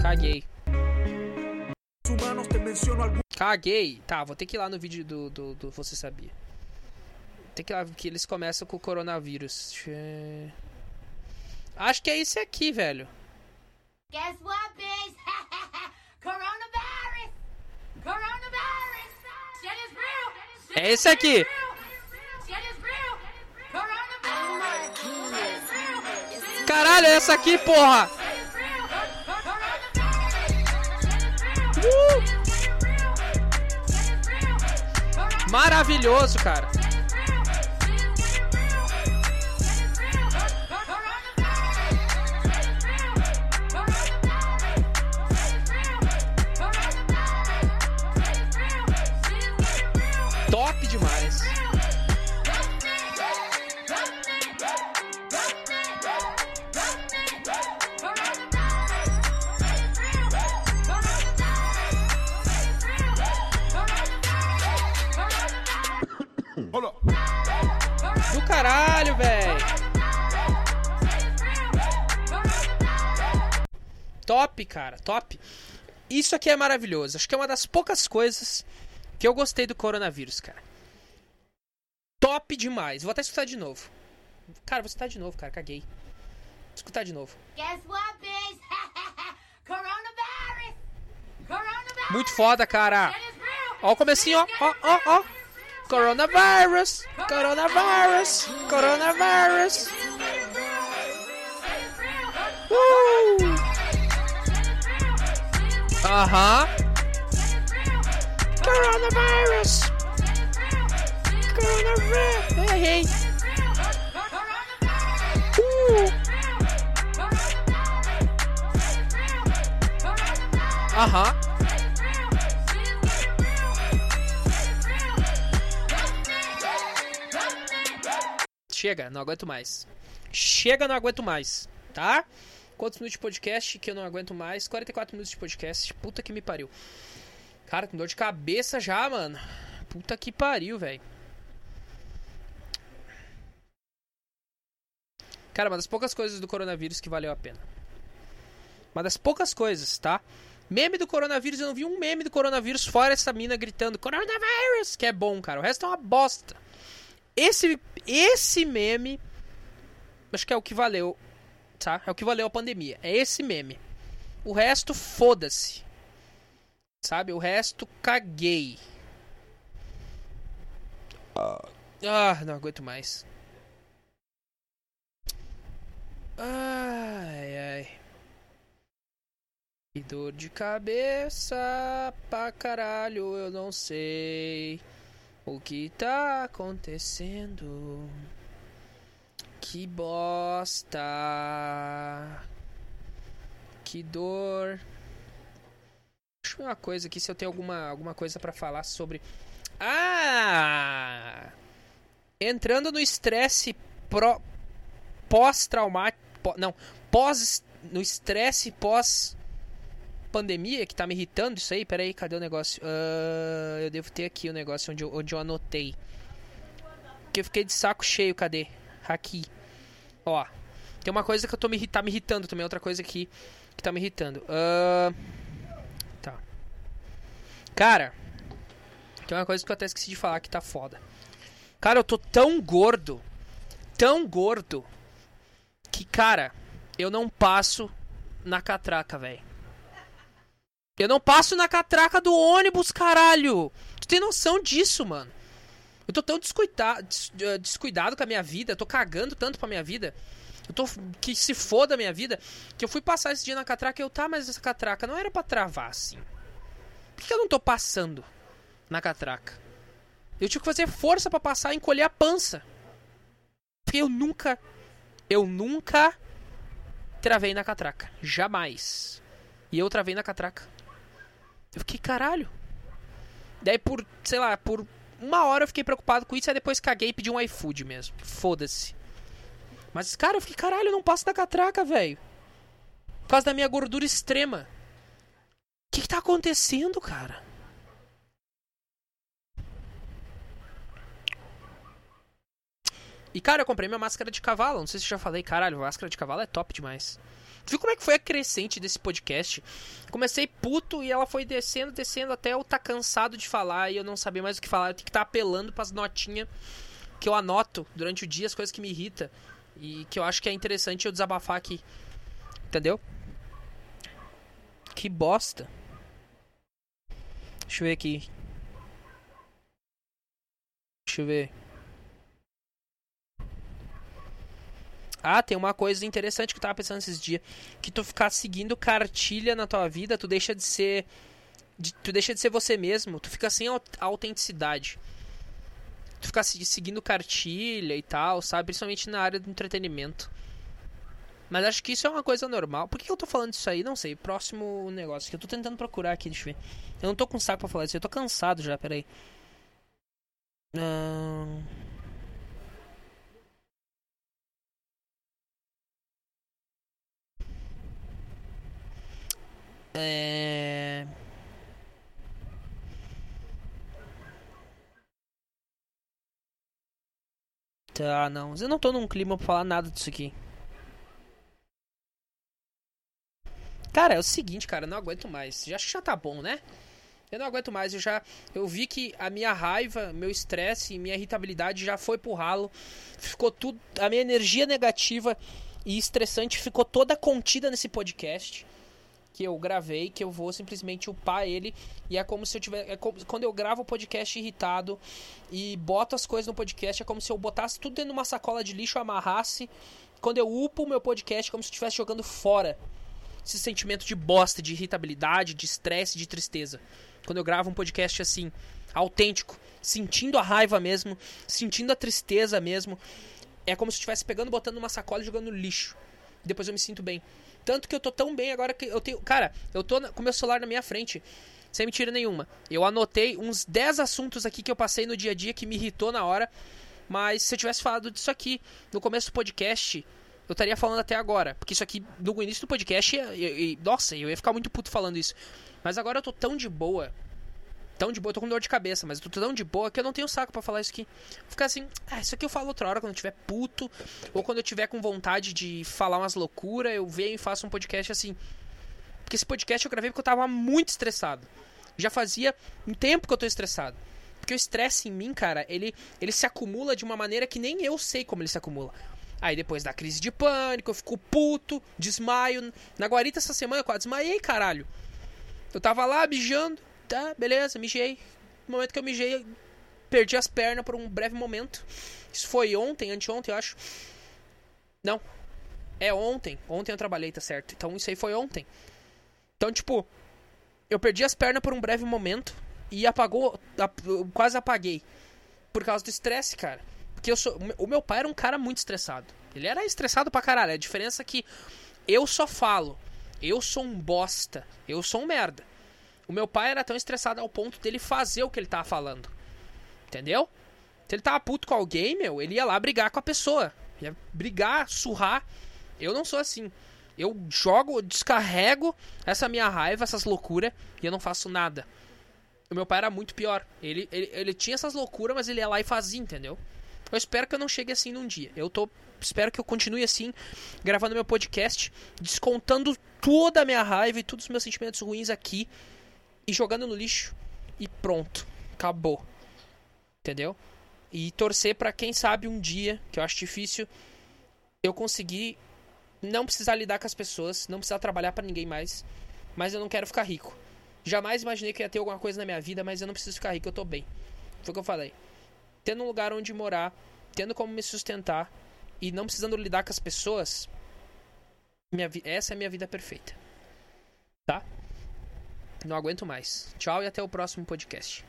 Caguei. Caguei. Tá, vou ter que ir lá no vídeo do, do, do Você Sabia. Tem que ir lá que eles começam com o coronavírus. Eu- Acho que é esse aqui, velho. Guess what, bitch? Coronavirus! É esse aqui. Caralho, é essa aqui, porra! Uh! Maravilhoso, cara. Caralho, velho. Top, cara, top. Isso aqui é maravilhoso. Acho que é uma das poucas coisas que eu gostei do coronavírus, cara. Top demais. Vou até escutar de novo. Cara, vou escutar de novo, cara. Caguei. Vou escutar de novo. Guess what, bitch? Coronavirus! Coronavirus! Muito foda, cara. Ó o comecinho, ó. Ó, ó, ó. Coronavirus! Coronavirus! Coronavirus! Woo! Uh huh. Coronavirus! Coronavirus! Hey! Woo! Uh huh. Chega, não aguento mais. Chega, não aguento mais, tá? Quantos minutos de podcast que eu não aguento mais? 44 minutos de podcast. Puta que me pariu. Cara, com dor de cabeça já, mano. Puta que pariu, velho. Cara, uma das poucas coisas do coronavírus que valeu a pena. Uma das poucas coisas, tá? Meme do coronavírus, eu não vi um meme do coronavírus fora essa mina gritando Coronavírus, que é bom, cara. O resto é uma bosta. Esse, esse meme, acho que é o que valeu, tá? É o que valeu a pandemia. É esse meme. O resto, foda-se. Sabe? O resto, caguei. Ah, não aguento mais. Ai, ai. Que dor de cabeça pra caralho, eu não sei o que tá acontecendo. Que bosta. Que dor. Deixa eu ver uma coisa aqui se eu tenho alguma, alguma coisa pra falar sobre. Ah! Entrando no estresse pós-traumático. pó- não, pós. No estresse pós. Pandemia que tá me irritando isso aí. Pera aí, cadê o negócio? Ah, eu devo ter aqui o negócio onde eu, onde eu anotei. Que eu fiquei de saco cheio, cadê? Aqui. Ó. Tem uma coisa que eu tô me, tá me irritando também, outra coisa aqui que tá me irritando. Ah, tá. Cara, tem uma coisa que eu até esqueci de falar que tá foda. Cara, eu tô tão gordo, tão gordo, que, cara, eu não passo na catraca, velho. Eu não passo na catraca do ônibus, caralho. Tu tem noção disso, mano? Eu tô tão descuidado, descuidado com a minha vida, eu tô cagando tanto pra minha vida. Eu tô que se foda a minha vida, que eu fui passar esse dia na catraca e eu, tá, mas essa catraca não era pra travar assim. Por que eu não tô passando na catraca? Eu tive que fazer força pra passar e encolher a pança. Porque eu nunca, eu nunca travei na catraca. Jamais. E eu travei na catraca. Eu fiquei, caralho. Daí por, sei lá, por uma hora eu fiquei preocupado com isso, aí depois caguei e pedi um iFood mesmo. Foda-se. Mas, cara, eu fiquei, caralho, eu não passo da catraca, velho. Por causa da minha gordura extrema. O que, que tá acontecendo, cara? E, cara, eu comprei minha máscara de cavalo. Não sei se já falei, caralho, máscara de cavalo é top demais. Tu viu como é que foi a crescente desse podcast? Comecei puto e ela foi descendo, descendo até eu tá cansado de falar e eu não saber mais o que falar. Eu tenho que estar tá apelando pras notinhas que eu anoto durante o dia, as coisas que me irritam. E que eu acho que é interessante eu desabafar aqui. Entendeu? Que bosta. Deixa eu ver aqui. Deixa eu ver. Ah, tem uma coisa interessante que eu tava pensando esses dias. Que tu ficar seguindo cartilha na tua vida, tu deixa de ser. de- tu deixa de ser você mesmo. Tu fica sem au- autenticidade. Tu ficar se- seguindo cartilha e tal, sabe? Principalmente na área do entretenimento. Mas acho que isso é uma coisa normal. Por que eu tô falando isso aí? Não sei. Próximo negócio que eu tô tentando procurar aqui, deixa eu ver. Eu não tô com saco pra falar isso. Eu tô cansado já, peraí. Ahn. É. Tá, não. Eu não tô num clima pra falar nada disso aqui. Cara, é o seguinte, cara, eu não aguento mais. Já já tá bom, né? Eu não aguento mais. Eu já. Eu vi que a minha raiva, meu estresse e minha irritabilidade já foi pro ralo. Ficou tudo. A minha energia negativa e estressante ficou toda contida nesse podcast que eu gravei, que eu vou simplesmente upar ele. E é como se eu tiver. É como, quando eu gravo o podcast irritado e boto as coisas no podcast, é como se eu botasse tudo dentro de uma sacola de lixo, amarrasse. Quando eu upo o meu podcast, é como se eu estivesse jogando fora esse sentimento de bosta, de irritabilidade, de estresse, de tristeza. Quando eu gravo um podcast assim, autêntico, sentindo a raiva mesmo, sentindo a tristeza mesmo, é como se eu estivesse pegando, botando numa sacola e jogando no lixo. Depois eu me sinto bem. Tanto que eu tô tão bem agora que eu tenho. Cara, eu tô com meu celular na minha frente. Sem mentira nenhuma. Eu anotei uns 10 assuntos aqui que eu passei no dia a dia que me irritou na hora. Mas se eu tivesse falado disso aqui no começo do podcast, eu estaria falando até agora. Porque isso aqui, no início do podcast, ia- ia- nossa, eu ia ficar muito puto falando isso. Mas agora eu tô tão de boa. Tão de boa, eu tô com dor de cabeça, mas eu tô tão de boa que eu não tenho saco pra falar isso aqui. Ficar assim, ah, isso aqui eu falo outra hora quando eu tiver puto, ou quando eu tiver com vontade de falar umas loucuras, eu venho e faço um podcast assim. Porque esse podcast eu gravei porque eu tava muito estressado. Já fazia um tempo que eu tô estressado. Porque o estresse em mim, cara, ele, ele se acumula de uma maneira que nem eu sei como ele se acumula. Aí depois da crise de pânico, eu fico puto, desmaio. Na guarita essa semana eu quase desmaiei, caralho. Eu tava lá mijando, Tá, beleza, mijei. No momento que eu mijei, perdi as pernas por um breve momento. Isso foi ontem, anteontem, eu acho. Não. É ontem. Ontem eu trabalhei, tá certo. Então isso aí foi ontem. Então, tipo, eu perdi as pernas por um breve momento e apagou. quase apaguei. Por causa do estresse, cara. Porque eu sou. O meu pai era um cara muito estressado. Ele era estressado pra caralho. A diferença é que eu só falo. Eu sou um bosta. Eu sou um merda. O meu pai era tão estressado ao ponto dele fazer o que ele tava falando. Entendeu? Se ele tava puto com alguém, meu, ele ia lá brigar com a pessoa. Ia brigar, surrar. Eu não sou assim. Eu jogo, descarrego essa minha raiva, essas loucuras, e eu não faço nada. O meu pai era muito pior. Ele, ele, ele tinha essas loucuras, mas ele ia lá e fazia, entendeu? Eu espero que eu não chegue assim num dia. Eu tô. Espero que eu continue assim, gravando meu podcast, descontando toda a minha raiva e todos os meus sentimentos ruins aqui e jogando no lixo. E pronto. Acabou. Entendeu? E torcer pra quem sabe um dia, que eu acho difícil, eu conseguir não precisar lidar com as pessoas, não precisar trabalhar pra ninguém mais, mas eu não quero ficar rico. Jamais imaginei que ia ter alguma coisa na minha vida, mas eu não preciso ficar rico, eu tô bem. Foi o que eu falei. Tendo um lugar onde morar, tendo como me sustentar e não precisando lidar com as pessoas, minha essa é a minha vida perfeita. Tá? Não aguento mais. Tchau e até o próximo podcast.